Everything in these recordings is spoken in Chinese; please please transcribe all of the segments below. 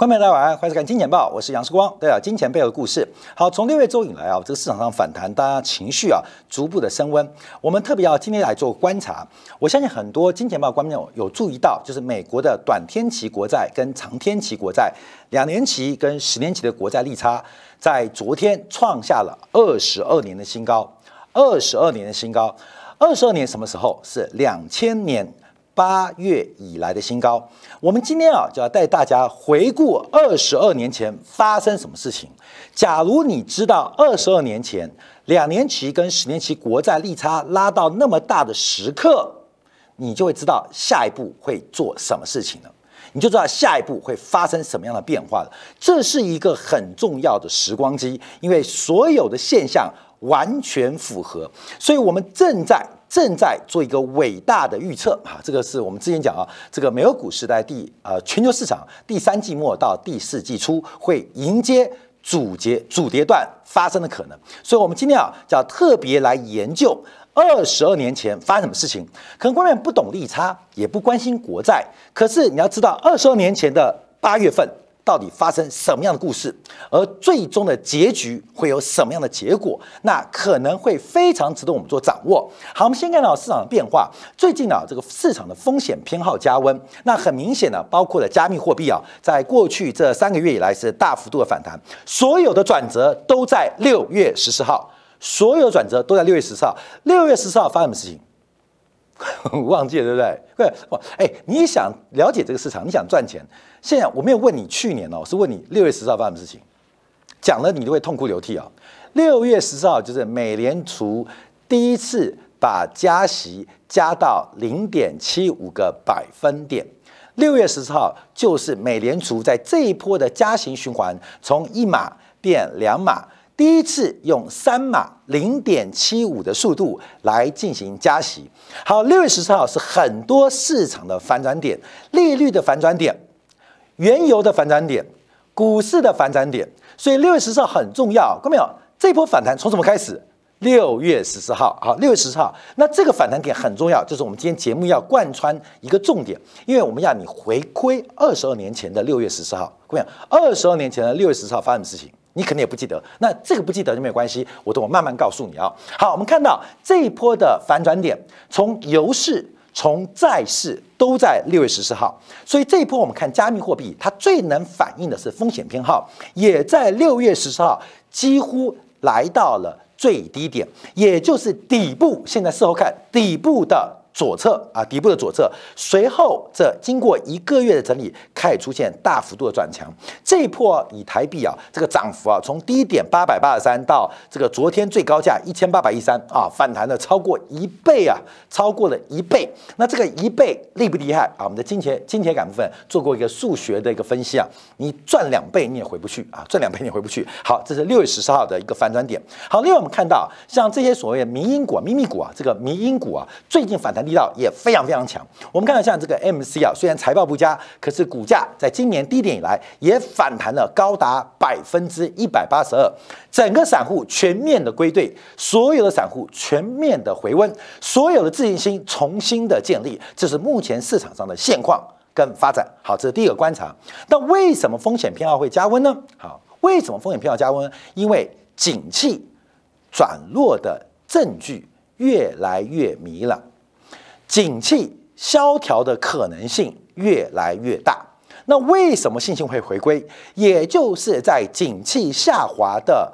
观众大家晚上欢迎收看《金钱报》，我是杨世光。对啊，金钱背后的故事。好，从六月周以来啊，这个市场上反弹，大家情绪啊逐步的升温。我们特别要今天来做观察。我相信很多金钱报观众有注意到，就是美国的短天期国债跟长天期国债、两年期跟十年期的国债利差，在昨天创下了二十二年的新高。二十二年的新高，二十二年什么时候？是两千年。八月以来的新高，我们今天啊就要带大家回顾二十二年前发生什么事情。假如你知道二十二年前两年期跟十年期国债利差拉到那么大的时刻，你就会知道下一步会做什么事情了，你就知道下一步会发生什么样的变化了。这是一个很重要的时光机，因为所有的现象完全符合，所以我们正在。正在做一个伟大的预测啊！这个是我们之前讲啊，这个美国股市在第呃全球市场第三季末到第四季初会迎接主节主跌段发生的可能，所以我们今天啊，叫特别来研究二十二年前发生什么事情。可能观众不懂利差，也不关心国债，可是你要知道，二十二年前的八月份。到底发生什么样的故事，而最终的结局会有什么样的结果？那可能会非常值得我们做掌握。好，我们先看到市场的变化。最近啊，这个市场的风险偏好加温。那很明显呢，包括了加密货币啊，在过去这三个月以来是大幅度的反弹。所有的转折都在六月十四号，所有转折都在六月十四号。六月十四号发生什么事情？忘记了，对不对？对，哇，哎，你想了解这个市场，你想赚钱。现在我没有问你去年哦，是问你六月十四号发生什么事情，讲了你都会痛哭流涕啊。六月十四号就是美联储第一次把加息加到零点七五个百分点。六月十四号就是美联储在这一波的加息循环从一码变两码。第一次用三码零点七五的速度来进行加息。好，六月十四号是很多市场的反转点，利率的反转点，原油的反转点，股市的反转点。所以六月十四号很重要，看到没有？这波反弹从什么开始？六月十四号。好，六月十四号，那这个反弹点很重要，就是我们今天节目要贯穿一个重点，因为我们要你回归二十二年前的六月十四号，看到没有？二十二年前的六月十四号发生的事情。你肯定也不记得，那这个不记得就没有关系，我等我慢慢告诉你啊。好，我们看到这一波的反转点，从油市、从债市都在六月十四号，所以这一波我们看加密货币，它最能反映的是风险偏好，也在六月十四号几乎来到了最低点，也就是底部。现在事后看底部的。左侧啊，底部的左侧，随后这经过一个月的整理，开始出现大幅度的转强。这一波以台币啊，这个涨幅啊，从低点八百八十三到这个昨天最高价一千八百一三啊，反弹了超过一倍啊，超过了一倍。那这个一倍厉不厉害啊？我们的金钱金钱感部分做过一个数学的一个分析啊，你赚两倍你也回不去啊，赚两倍你也回不去。好，这是六月十四号的一个反转点。好，另外我们看到像这些所谓的民营股、秘密股啊，这个民营股啊，最近反弹。力道也非常非常强。我们看到像这个 MC 啊，虽然财报不佳，可是股价在今年低点以来也反弹了高达百分之一百八十二。整个散户全面的归队，所有的散户全面的回温，所有的自信心重新的建立，这是目前市场上的现况跟发展。好，这是第一个观察。那为什么风险偏好会加温呢？好，为什么风险偏好加温？因为景气转弱的证据越来越迷了。景气萧条的可能性越来越大，那为什么信心会回归？也就是在景气下滑的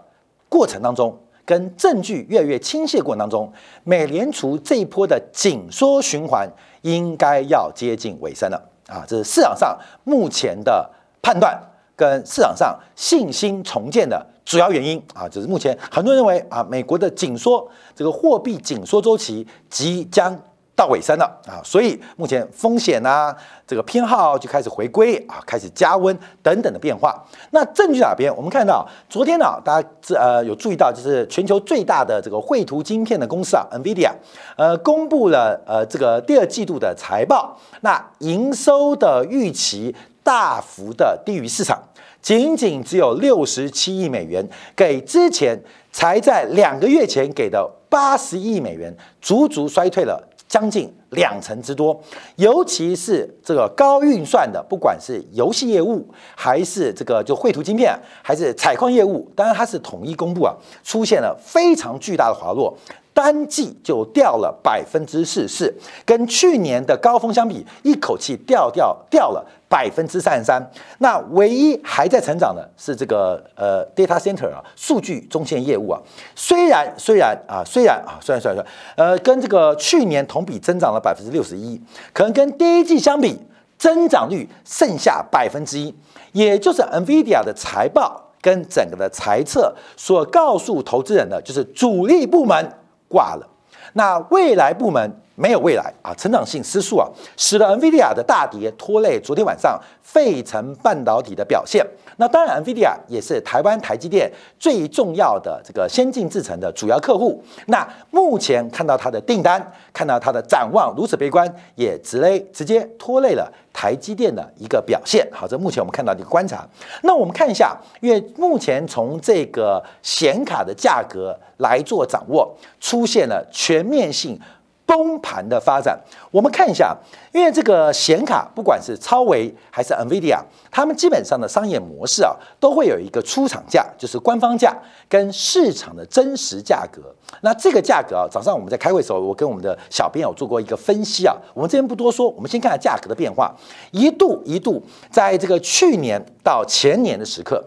过程当中，跟证据越来越清晰的过程当中，美联储这一波的紧缩循环应该要接近尾声了啊！这是市场上目前的判断，跟市场上信心重建的主要原因啊！就是目前很多人认为啊，美国的紧缩这个货币紧缩周期即将。到尾声了啊，所以目前风险啊，这个偏好就开始回归啊，开始加温等等的变化。那证据哪边？我们看到昨天呢，大家这呃有注意到，就是全球最大的这个绘图晶片的公司啊，NVIDIA，呃，公布了呃这个第二季度的财报，那营收的预期大幅的低于市场，仅仅只有六十七亿美元，给之前才在两个月前给的八十亿美元，足足衰退了。将近两成之多，尤其是这个高运算的，不管是游戏业务，还是这个就绘图晶片，还是采矿业务，当然它是统一公布啊，出现了非常巨大的滑落。单季就掉了百分之四十四，跟去年的高峰相比，一口气掉掉掉了百分之三十三。那唯一还在成长的是这个呃 data center 啊，数据中心业务啊。虽然虽然啊虽然啊虽然虽然说呃跟这个去年同比增长了百分之六十一，可能跟第一季相比，增长率剩下百分之一，也就是 NVIDIA 的财报跟整个的财测所告诉投资人的，就是主力部门。挂了，那未来部门没有未来啊，成长性失速啊，使得 NVIDIA 的大跌拖累昨天晚上费城半导体的表现。那当然，NVIDIA 也是台湾台积电最重要的这个先进制程的主要客户。那目前看到它的订单，看到它的展望如此悲观，也直累直接拖累了台积电的一个表现。好，这目前我们看到的一个观察。那我们看一下，因为目前从这个显卡的价格来做掌握，出现了全面性。崩盘的发展，我们看一下，因为这个显卡，不管是超维还是 NVIDIA，他们基本上的商业模式啊，都会有一个出厂价，就是官方价跟市场的真实价格。那这个价格啊，早上我们在开会的时候，我跟我们的小编有做过一个分析啊。我们这边不多说，我们先看下价格的变化。一度一度，在这个去年到前年的时刻，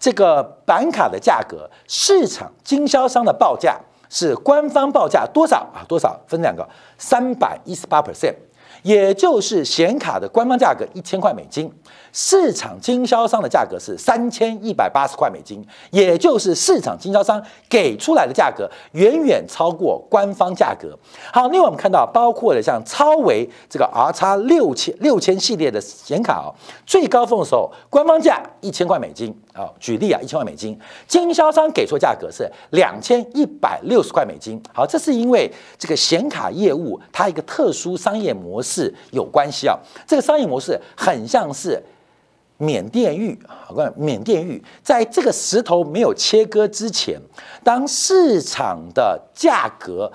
这个板卡的价格，市场经销商的报价。是官方报价多少啊？多少分两个，三百一十八 percent，也就是显卡的官方价格一千块美金。市场经销商的价格是三千一百八十块美金，也就是市场经销商给出来的价格远远超过官方价格。好，另外我们看到，包括了像超维这个 R 叉六千六千系列的显卡哦，最高峰的时候官方价一千块美金啊，举例啊，一千块美金，经销商给出价格是两千一百六十块美金。好，这是因为这个显卡业务它一个特殊商业模式有关系啊，这个商业模式很像是。缅甸玉啊，我讲缅甸玉，在这个石头没有切割之前，当市场的价格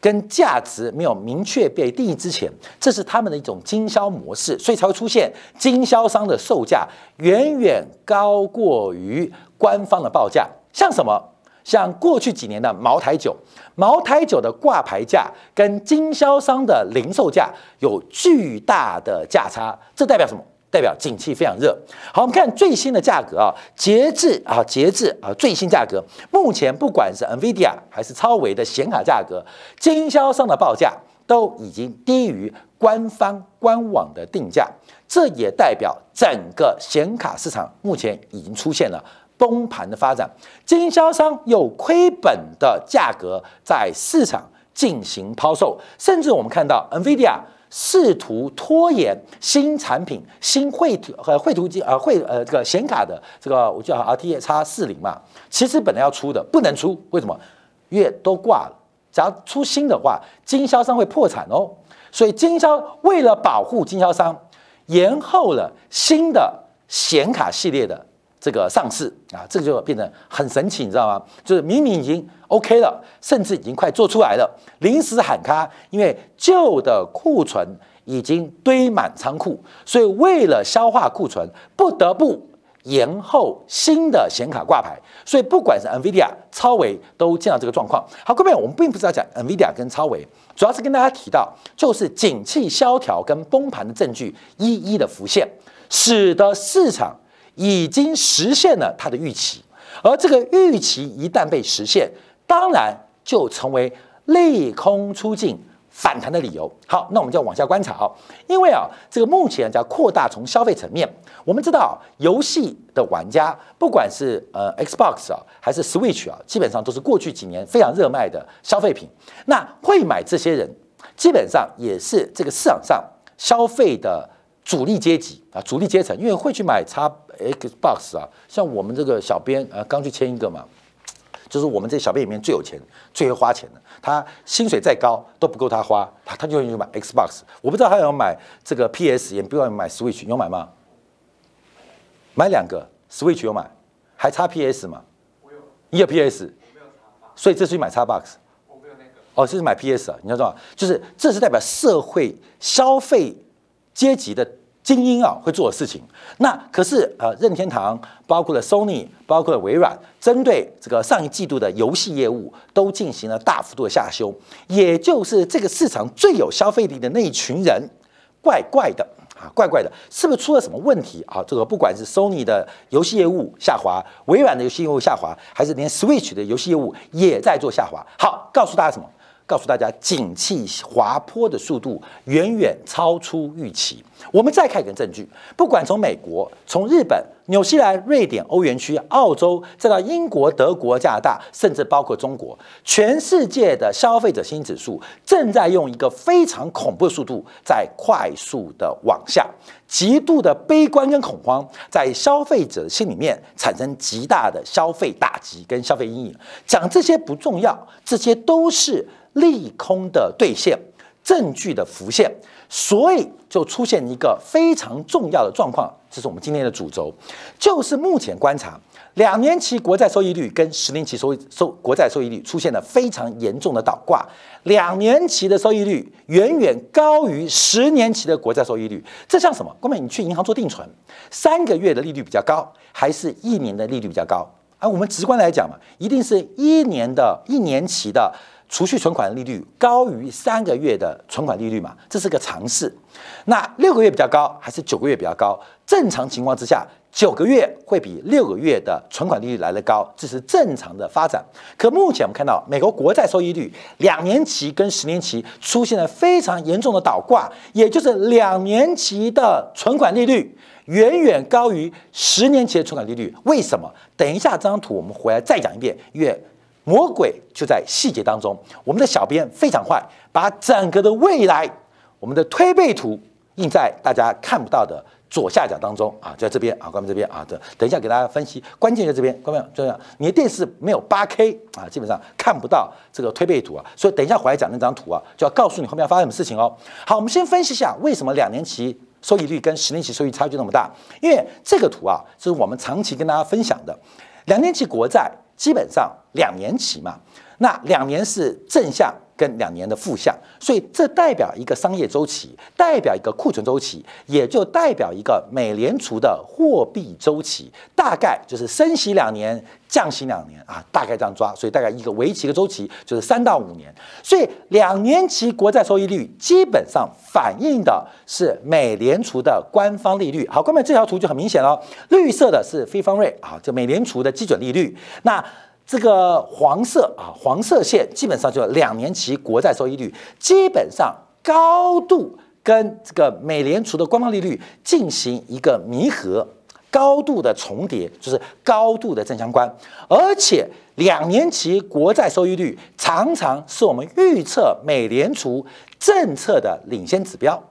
跟价值没有明确被定义之前，这是他们的一种经销模式，所以才会出现经销商的售价远远高过于官方的报价。像什么？像过去几年的茅台酒，茅台酒的挂牌价跟经销商的零售价有巨大的价差，这代表什么？代表景气非常热。好，我们看最新的价格啊，截至啊截至啊最新价格，目前不管是 NVIDIA 还是超维的显卡价格，经销商的报价都已经低于官方官网的定价，这也代表整个显卡市场目前已经出现了崩盘的发展，经销商有亏本的价格在市场进行抛售，甚至我们看到 NVIDIA。试图拖延新产品、新绘图和绘图机呃绘呃这个显卡的这个我叫 R T X 四零嘛，其实本来要出的不能出，为什么？因为都挂了。只要出新的话，经销商会破产哦。所以经销为了保护经销商，延后了新的显卡系列的。这个上市啊，这个就变得很神奇，你知道吗？就是明明已经 OK 了，甚至已经快做出来了，临时喊卡，因为旧的库存已经堆满仓库，所以为了消化库存，不得不延后新的显卡挂牌。所以不管是 NVIDIA、超维都见到这个状况。好，各位，我们并不是要讲 NVIDIA 跟超维，主要是跟大家提到，就是景气萧条跟崩盘的证据一一的浮现，使得市场。已经实现了它的预期，而这个预期一旦被实现，当然就成为利空出尽反弹的理由。好，那我们就要往下观察哦，因为啊，这个目前叫扩大从消费层面，我们知道游戏的玩家，不管是呃 Xbox 啊，还是 Switch 啊，基本上都是过去几年非常热卖的消费品。那会买这些人，基本上也是这个市场上消费的主力阶级啊，主力阶层，因为会去买叉。Xbox 啊，像我们这个小编啊，刚去签一个嘛，就是我们这小编里面最有钱、最会花钱的。他薪水再高都不够他花，他他就去买 Xbox。我不知道他有买这个 PS，也不要买 Switch，有买吗？买两个 Switch 有买，还差 PS 吗？我有。你有 PS？所以这次去买 Xbox。我没有那个。哦，这是买 PS 啊，你要知道，就是这是代表社会消费阶级的精英啊会做的事情。那可是呃，任天堂包括了 Sony，包括了微软，针对这个上一季度的游戏业务都进行了大幅度的下修，也就是这个市场最有消费力的那一群人，怪怪的。啊，怪怪的，是不是出了什么问题啊？这个不管是 Sony 的游戏业务下滑，微软的游戏业务下滑，还是连 Switch 的游戏业务也在做下滑。好，告诉大家什么？告诉大家，景气滑坡的速度远远超出预期。我们再看一个证据，不管从美国、从日本、纽西兰、瑞典、欧元区、澳洲，再到英国、德国、加拿大，甚至包括中国，全世界的消费者信心指数正在用一个非常恐怖的速度在快速的往下，极度的悲观跟恐慌在消费者心里面产生极大的消费打击跟消费阴影。讲这些不重要，这些都是。利空的兑现，证据的浮现，所以就出现一个非常重要的状况，这是我们今天的主轴，就是目前观察两年期国债收益率跟十年期收收国债收益率出现了非常严重的倒挂，两年期的收益率远远高于十年期的国债收益率，这像什么？哥们，你去银行做定存，三个月的利率比较高，还是一年的利率比较高？啊，我们直观来讲嘛，一定是一年的一年期的。储蓄存款利率高于三个月的存款利率嘛？这是个常识。那六个月比较高还是九个月比较高？正常情况之下，九个月会比六个月的存款利率来得高，这是正常的发展。可目前我们看到，美国国债收益率两年期跟十年期出现了非常严重的倒挂，也就是两年期的存款利率远远高于十年期的存款利率。为什么？等一下这张图我们回来再讲一遍，因为。魔鬼就在细节当中。我们的小编非常坏，把整个的未来，我们的推背图印在大家看不到的左下角当中啊，就在这边啊，关门这边啊，等等一下给大家分析。关键在这边，关门这样。你的电视没有八 K 啊，基本上看不到这个推背图啊，所以等一下回来讲那张图啊，就要告诉你后面要发生什么事情哦。好，我们先分析一下为什么两年期收益率跟十年期收益差距那么大，因为这个图啊，是我们长期跟大家分享的两年期国债。基本上两年期嘛，那两年是正向跟两年的负向，所以这代表一个商业周期，代表一个库存周期，也就代表一个美联储的货币周期，大概就是升息两年，降息两年啊，大概这样抓，所以大概一个为期的周期就是三到五年，所以两年期国债收益率基本上反映的是美联储的官方利率。好，后面这条图就很明显了，绿色的是非方瑞啊，就美联储的基准利率，那。这个黄色啊，黄色线基本上就两年期国债收益率，基本上高度跟这个美联储的官方利率进行一个弥合，高度的重叠，就是高度的正相关。而且两年期国债收益率常常是我们预测美联储政策的领先指标，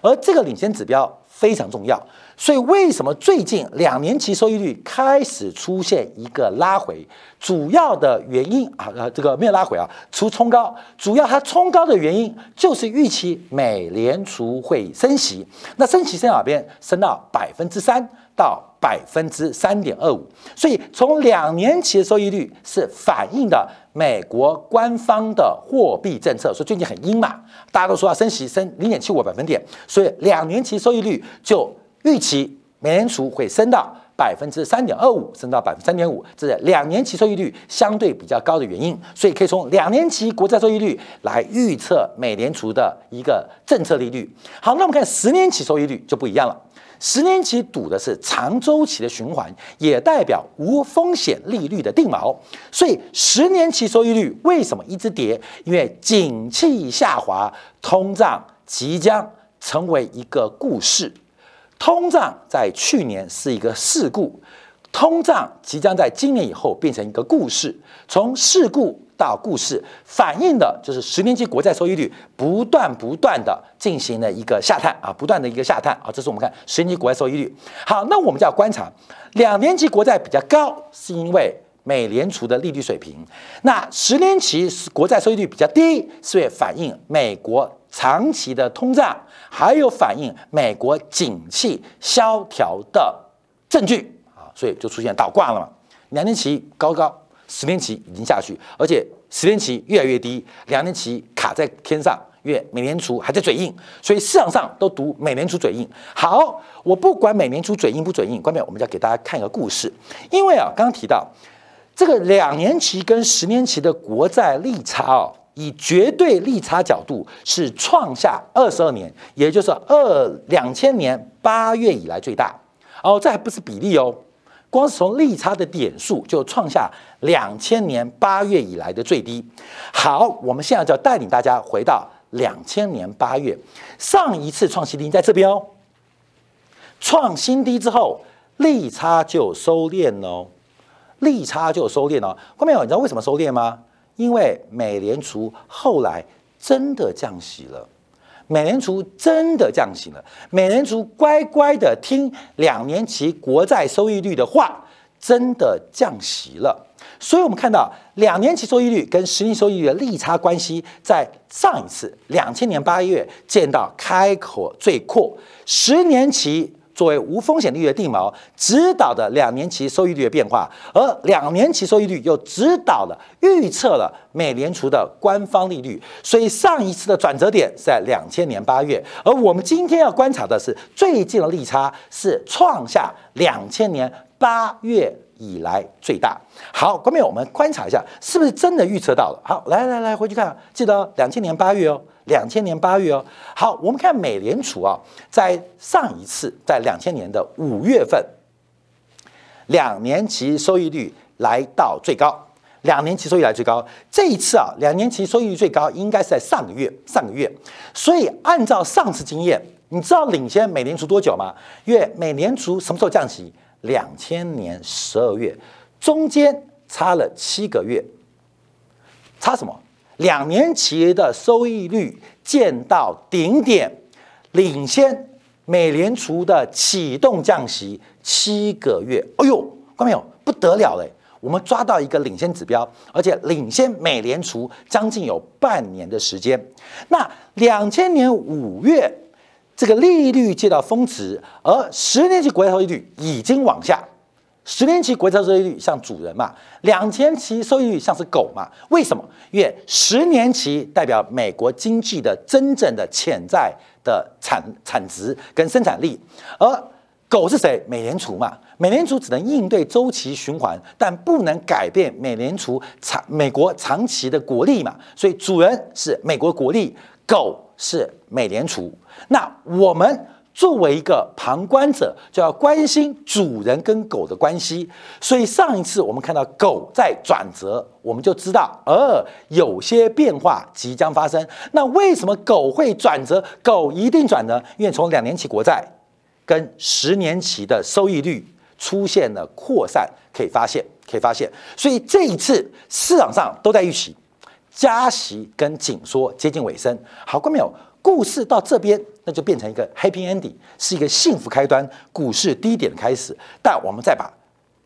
而这个领先指标非常重要。所以，为什么最近两年期收益率开始出现一个拉回？主要的原因啊，呃，这个没有拉回啊，除冲高，主要它冲高的原因就是预期美联储会升息。那升息升哪边？升到百分之三到百分之三点二五。所以，从两年期的收益率是反映的美国官方的货币政策，所以最近很阴嘛，大家都说要升息，升零点七五百分点，所以两年期收益率就。预期美联储会升到百分之三点二五，升到百分之三点五，这是两年期收益率相对比较高的原因，所以可以从两年期国债收益率来预测美联储的一个政策利率。好，那我们看十年期收益率就不一样了，十年期赌的是长周期的循环，也代表无风险利率的定锚，所以十年期收益率为什么一直跌？因为景气下滑，通胀即将成为一个故事。通胀在去年是一个事故，通胀即将在今年以后变成一个故事。从事故到故事，反映的就是十年期国债收益率不断不断的进行了一个下探啊，不断的一个下探啊。这是我们看十年期国债收益率。好，那我们就要观察两年期国债比较高，是因为美联储的利率水平；那十年期国债收益率比较低，是为反映美国长期的通胀。还有反映美国景气萧条的证据，所以就出现倒挂了嘛。两年期高高，十年期已经下去，而且十年期越来越低，两年期卡在天上，因为美联储还在嘴硬，所以市场上都读美联储嘴硬。好，我不管美联储嘴硬不嘴硬，关键我们要给大家看一个故事，因为啊，刚刚提到这个两年期跟十年期的国债利差哦，以绝对利差角度是创下二十二年，也就是二两千年八月以来最大。哦，这还不是比例哦。光是从利差的点数就创下两千年八月以来的最低。好，我们现在就要带领大家回到两千年八月，上一次创新低在这边哦。创新低之后，利差就收敛哦，利差就收敛哦。观众朋友，你知道为什么收敛吗？因为美联储后来真的降息了。美联储真的降息了，美联储乖乖的听两年期国债收益率的话，真的降息了。所以，我们看到两年期收益率跟十年收益率的利差关系，在上一次两千年八月见到开口最阔，十年期。作为无风险利率的定锚，指导的两年期收益率的变化，而两年期收益率又指导了预测了美联储的官方利率。所以上一次的转折点是在两千年八月，而我们今天要观察的是最近的利差是创下两千年八月以来最大。好，观众我们观察一下，是不是真的预测到了？好，来来来，回去看，记得两千年八月哦。两千年八月哦，好，我们看美联储啊，在上一次在两千年的五月份，两年期收益率来到最高，两年期收益率来最高。这一次啊，两年期收益率最高应该是在上个月，上个月。所以按照上次经验，你知道领先美联储多久吗？因为美联储什么时候降息？两千年十二月，中间差了七个月，差什么？两年期的收益率见到顶点，领先美联储的启动降息七个月。哎呦，看到没有？不得了嘞！我们抓到一个领先指标，而且领先美联储将近有半年的时间。那两千年五月，这个利率借到峰值，而十年期国债收益率已经往下。十年期国债收益率像主人嘛，两年期收益率像是狗嘛？为什么？因为十年期代表美国经济的真正的潜在的产产值跟生产力，而狗是谁？美联储嘛。美联储只能应对周期循环，但不能改变美联储长美国长期的国力嘛。所以主人是美国国力，狗是美联储。那我们。作为一个旁观者，就要关心主人跟狗的关系。所以上一次我们看到狗在转折，我们就知道，呃，有些变化即将发生。那为什么狗会转折？狗一定转呢？因为从两年期国债跟十年期的收益率出现了扩散，可以发现，可以发现。所以这一次市场上都在预期加息跟紧缩接近尾声。好，过没有？故事到这边，那就变成一个 happy ending，是一个幸福开端，股市低点的开始。但我们再把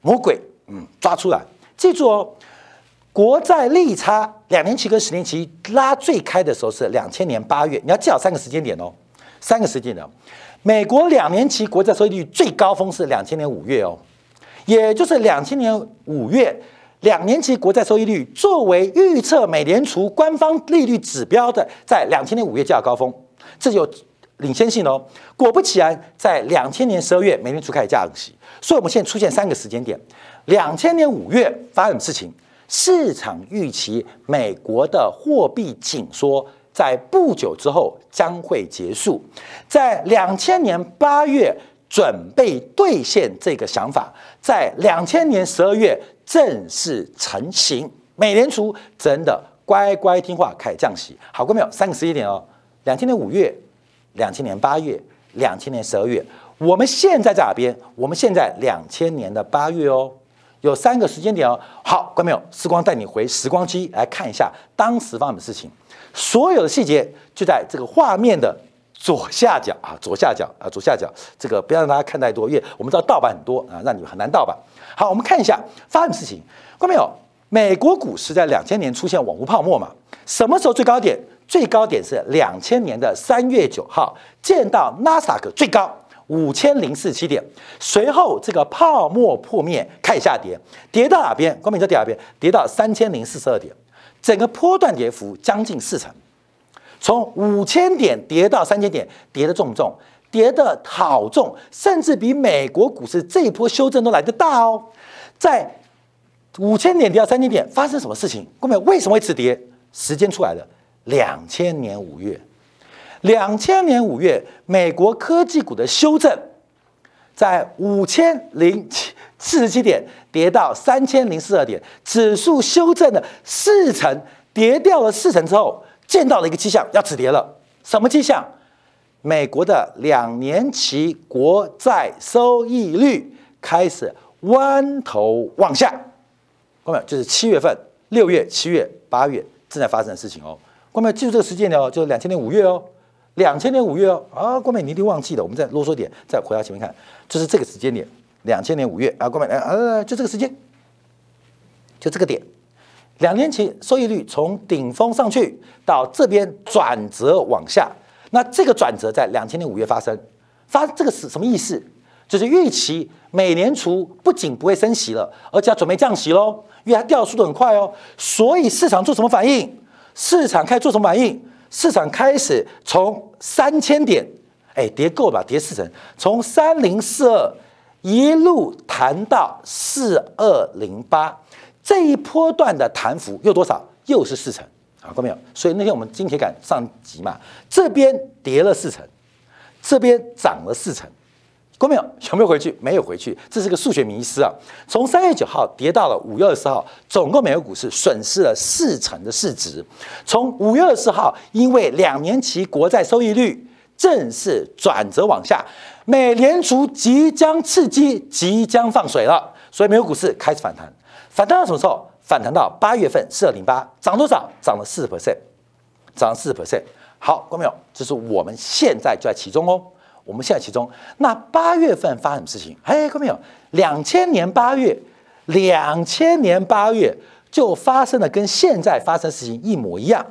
魔鬼嗯抓出来，记住哦，国债利差两年期跟十年期拉最开的时候是两千年八月，你要记好三个时间点哦，三个时间点。美国两年期国债收益率最高峰是两千年五月哦，也就是两千年五月。两年期国债收益率作为预测美联储官方利率指标的，在两千年五月价高峰，这有领先性哦。果不其然，在两千年十二月，美联储开始降息，所以我们现在出现三个时间点：两千年五月发生什么事情？市场预期美国的货币紧缩在不久之后将会结束，在两千年八月准备兑现这个想法，在两千年十二月。正式成型，美联储真的乖乖听话开始降息，好过没有？三个时间点哦，两千年五月、两千年八月、两千年十二月。我们现在在哪边？我们现在两千年的八月哦，有三个时间点哦。好，观众朋友，时光带你回时光机来看一下当时发生的事情，所有的细节就在这个画面的左下角啊，左下角啊，左下角。这个不要让大家看太多，因为我们知道盗版很多啊，让你们很难盗版。好，我们看一下发生的事情，看到没有？美国股市在两千年出现网络泡沫嘛？什么时候最高点？最高点是两千年的三月九号，见到纳斯达克最高五千零四七点，随后这个泡沫破灭，开始下跌，跌到哪边？光明在跌哪边？跌到三千零四十二点，整个波段跌幅将近四成，从五千点跌到三千点，跌的重不重？跌的好重，甚至比美国股市这一波修正都来得大哦。在五千点跌到三千点，发生什么事情？各位为什么会止跌？时间出来了，两千年五月，两千年五月，美国科技股的修正，在五千零七四十七点跌到三千零四十二点，指数修正了四成，跌掉了四成之后，见到了一个迹象，要止跌了。什么迹象？美国的两年期国债收益率开始弯头往下，各位就是七月份、六月、七月、八月正在发生的事情哦。各位记住这个时间点哦，就是两千年五月哦，两千年五月哦。啊，各位你一定忘记了，我们再啰嗦点，再回到前面看，就是这个时间点，两千年五月啊，各位，呃，就这个时间，就这个点，两年期收益率从顶峰上去到这边转折往下。那这个转折在两千年五月发生，发这个是什么意思？就是预期美联储不仅不会升息了，而且要准备降息喽，因为它掉速度很快哦。所以市场做什么反应？市场开始做什么反应？市场开始从三千点，哎，跌够吧？跌四成，从三零四二一路弹到四二零八，这一波段的弹幅又多少？又是四成。好，过没有？所以那天我们金铁杆上集嘛，这边跌了四成，这边涨了四成，过没有？有没有回去？没有回去，这是个数学迷失啊！从三月九号跌到了五月二十号，总共美国股市损失了四成的市值。从五月二十号，因为两年期国债收益率正式转折往下，美联储即将刺激，即将放水了，所以美国股市开始反弹。反弹到什么时候？反弹到八月份四二零八，涨多少？涨了四十 percent，涨了四十 percent。好，看到没有？这是我们现在就在其中哦。我们现在其中，那八月份发生什么事情？哎，看到没有？两千年八月，两千年八月就发生了跟现在发生事情一模一样，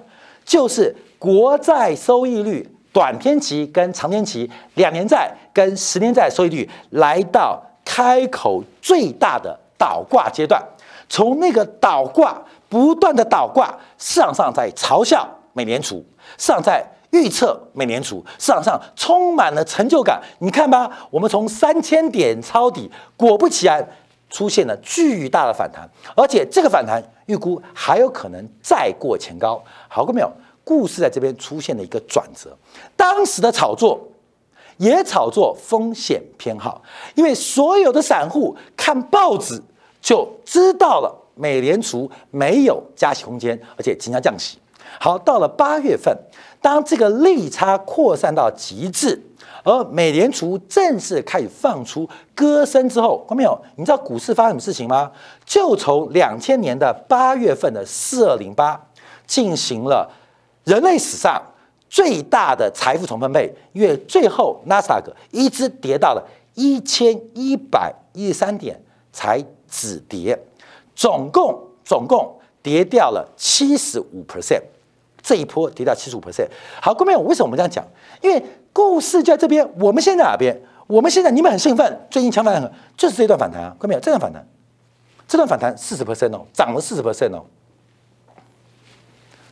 就是国债收益率短天期跟长天期，两年债跟十年债收益率来到开口最大的倒挂阶段。从那个倒挂不断的倒挂，市场上在嘲笑美联储，市场在预测美联储，市场上充满了成就感。你看吧，我们从三千点抄底，果不其然出现了巨大的反弹，而且这个反弹预估还有可能再过前高。好过没有？故事在这边出现了一个转折。当时的炒作也炒作风险偏好，因为所有的散户看报纸。就知道了，美联储没有加息空间，而且即将降息。好，到了八月份，当这个利差扩散到极致，而美联储正式开始放出歌声之后，看到没有？你知道股市发生什么事情吗？就从两千年的八月份的四二零八进行了人类史上最大的财富重分配，因为最后纳斯达克一直跌到了一千一百一十三点才。止跌，总共总共跌掉了七十五 percent，这一波跌掉七十五 percent。好，各位，我为什么我们这样讲？因为故事就在这边，我们现在哪边？我们现在你们很兴奋，最近强反弹就是这一段反弹啊，各位，这段反弹，这段反弹四十 percent 哦，涨了四十 percent 哦。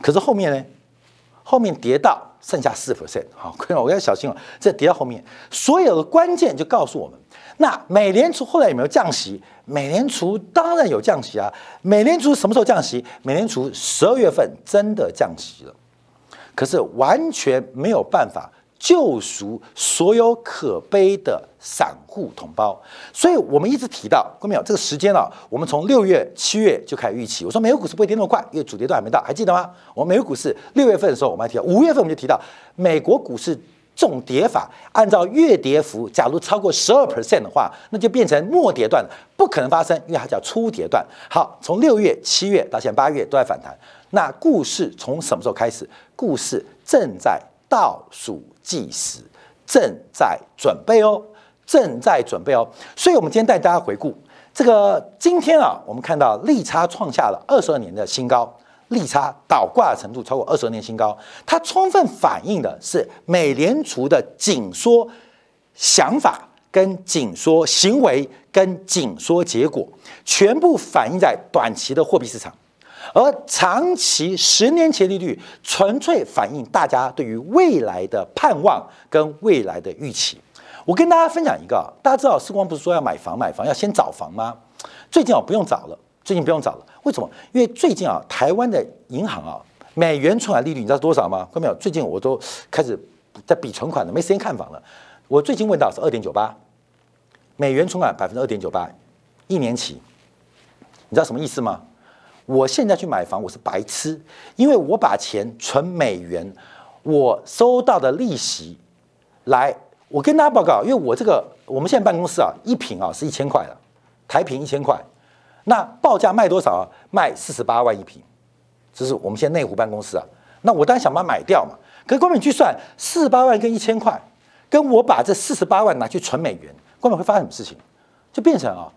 可是后面呢？后面跌到剩下四 percent，好，亏了，我要小心哦，这跌到后面，所有的关键就告诉我们。那美联储后来有没有降息？美联储当然有降息啊！美联储什么时候降息？美联储十二月份真的降息了，可是完全没有办法救赎所有可悲的散户同胞。所以我们一直提到，各位有这个时间了，我们从六月、七月就开始预期。我说美国股市不会跌那么快，因为主跌段还没到，还记得吗？我们美国股市六月份的时候，我们还提到，五月份我们就提到美国股市。这种跌法，按照月跌幅，假如超过十二 percent 的话，那就变成末跌段，不可能发生，因为它叫初跌段。好，从六月、七月到现在八月都在反弹。那故事从什么时候开始？故事正在倒数计时，正在准备哦，正在准备哦。所以，我们今天带大家回顾这个今天啊，我们看到利差创下了二十二年的新高。利差倒挂程度超过二十二年新高，它充分反映的是美联储的紧缩想法跟紧缩行为跟紧缩结果，全部反映在短期的货币市场，而长期十年期利率纯粹反映大家对于未来的盼望跟未来的预期。我跟大家分享一个，大家知道时光不是说要买房买房要先找房吗？最近啊不用找了，最近不用找了，为什么？因为最近啊台湾的银行啊美元存款利率你知道多少吗？看到没有？最近我都开始在比存款了，没时间看房了。我最近问到是二点九八，美元存款百分之二点九八，一年期，你知道什么意思吗？我现在去买房我是白痴，因为我把钱存美元，我收到的利息来。我跟大家报告，因为我这个我们现在办公室啊，一平啊是一千块的，台平一千块，那报价卖多少啊？卖四十八万一平，这是我们现在内湖办公室啊。那我当然想把它买掉嘛。可是光你去算四十八万跟一千块，跟我把这四十八万拿去存美元，光美会发生什么事情？就变成啊，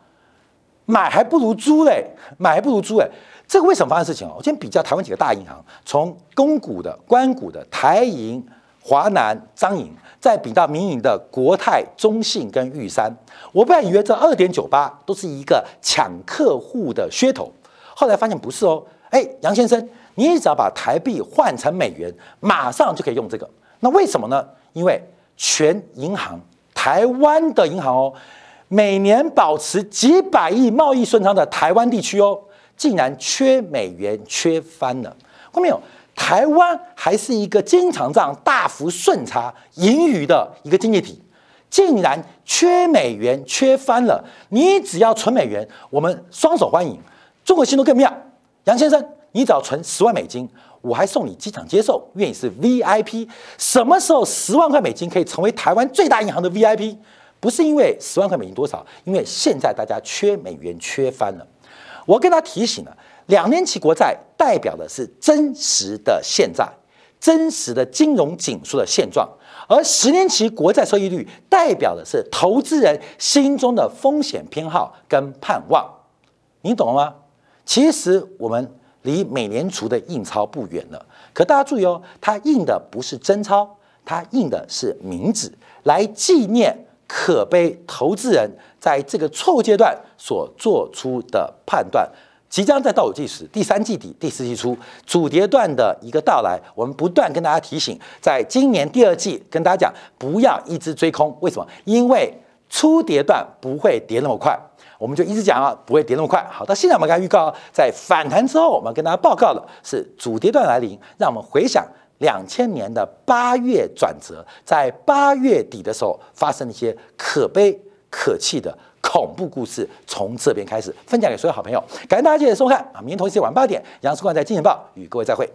买还不如租嘞，买还不如租哎。这个为什么发生事情啊？我今天比较台湾几个大银行，从公股的、关股的、台银。华南、张银，再比到民营的国泰、中信跟玉山，我本来以为这二点九八都是一个抢客户的噱头，后来发现不是哦。哎，杨先生，你只要把台币换成美元，马上就可以用这个。那为什么呢？因为全银行，台湾的银行哦，每年保持几百亿贸易顺差的台湾地区哦，竟然缺美元缺翻了，看到没有？台湾还是一个经常账大幅顺差盈余的一个经济体，竟然缺美元缺翻了。你只要存美元，我们双手欢迎。中国信托更妙，杨先生，你只要存十万美金，我还送你机场接受，愿意是 VIP。什么时候十万块美金可以成为台湾最大银行的 VIP？不是因为十万块美金多少，因为现在大家缺美元缺翻了。我跟他提醒了。两年期国债代表的是真实的现在，真实的金融紧缩的现状，而十年期国债收益率代表的是投资人心中的风险偏好跟盼望。你懂了吗？其实我们离美联储的印钞不远了，可大家注意哦，它印的不是真钞，它印的是名纸，来纪念可悲投资人在这个错误阶段所做出的判断。即将在倒数计时，第三季底、第四季初主跌段的一个到来，我们不断跟大家提醒，在今年第二季跟大家讲，不要一直追空。为什么？因为初跌段不会跌那么快，我们就一直讲啊，不会跌那么快。好，到现在我们刚预告，在反弹之后，我们跟大家报告的是主跌段来临。让我们回想两千年的八月转折，在八月底的时候发生了一些可悲可气的。恐怖故事从这边开始，分享给所有好朋友。感谢大家今天的收看啊！明天同一时间晚八点，杨树冠在《金钱报》与各位再会。